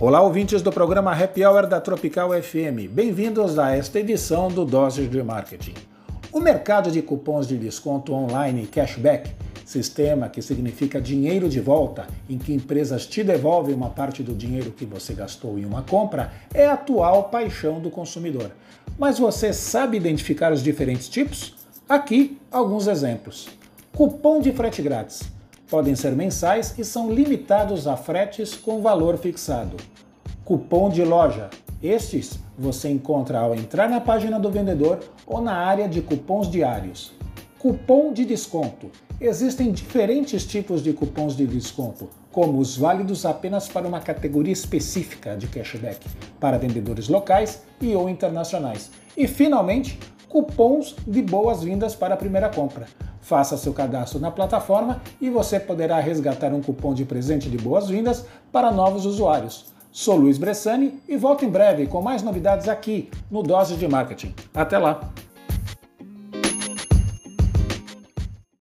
Olá, ouvintes do programa Happy Hour da Tropical FM. Bem-vindos a esta edição do Doses de Marketing. O mercado de cupons de desconto online cashback, sistema que significa dinheiro de volta, em que empresas te devolvem uma parte do dinheiro que você gastou em uma compra, é a atual paixão do consumidor. Mas você sabe identificar os diferentes tipos? Aqui alguns exemplos. Cupom de frete grátis. Podem ser mensais e são limitados a fretes com valor fixado. Cupom de loja. Estes você encontra ao entrar na página do vendedor ou na área de cupons diários. Cupom de desconto. Existem diferentes tipos de cupons de desconto, como os válidos apenas para uma categoria específica de cashback, para vendedores locais e ou internacionais. E finalmente, cupons de boas-vindas para a primeira compra. Faça seu cadastro na plataforma e você poderá resgatar um cupom de presente de boas-vindas para novos usuários. Sou Luiz Bressani e volto em breve com mais novidades aqui no Dose de Marketing. Até lá!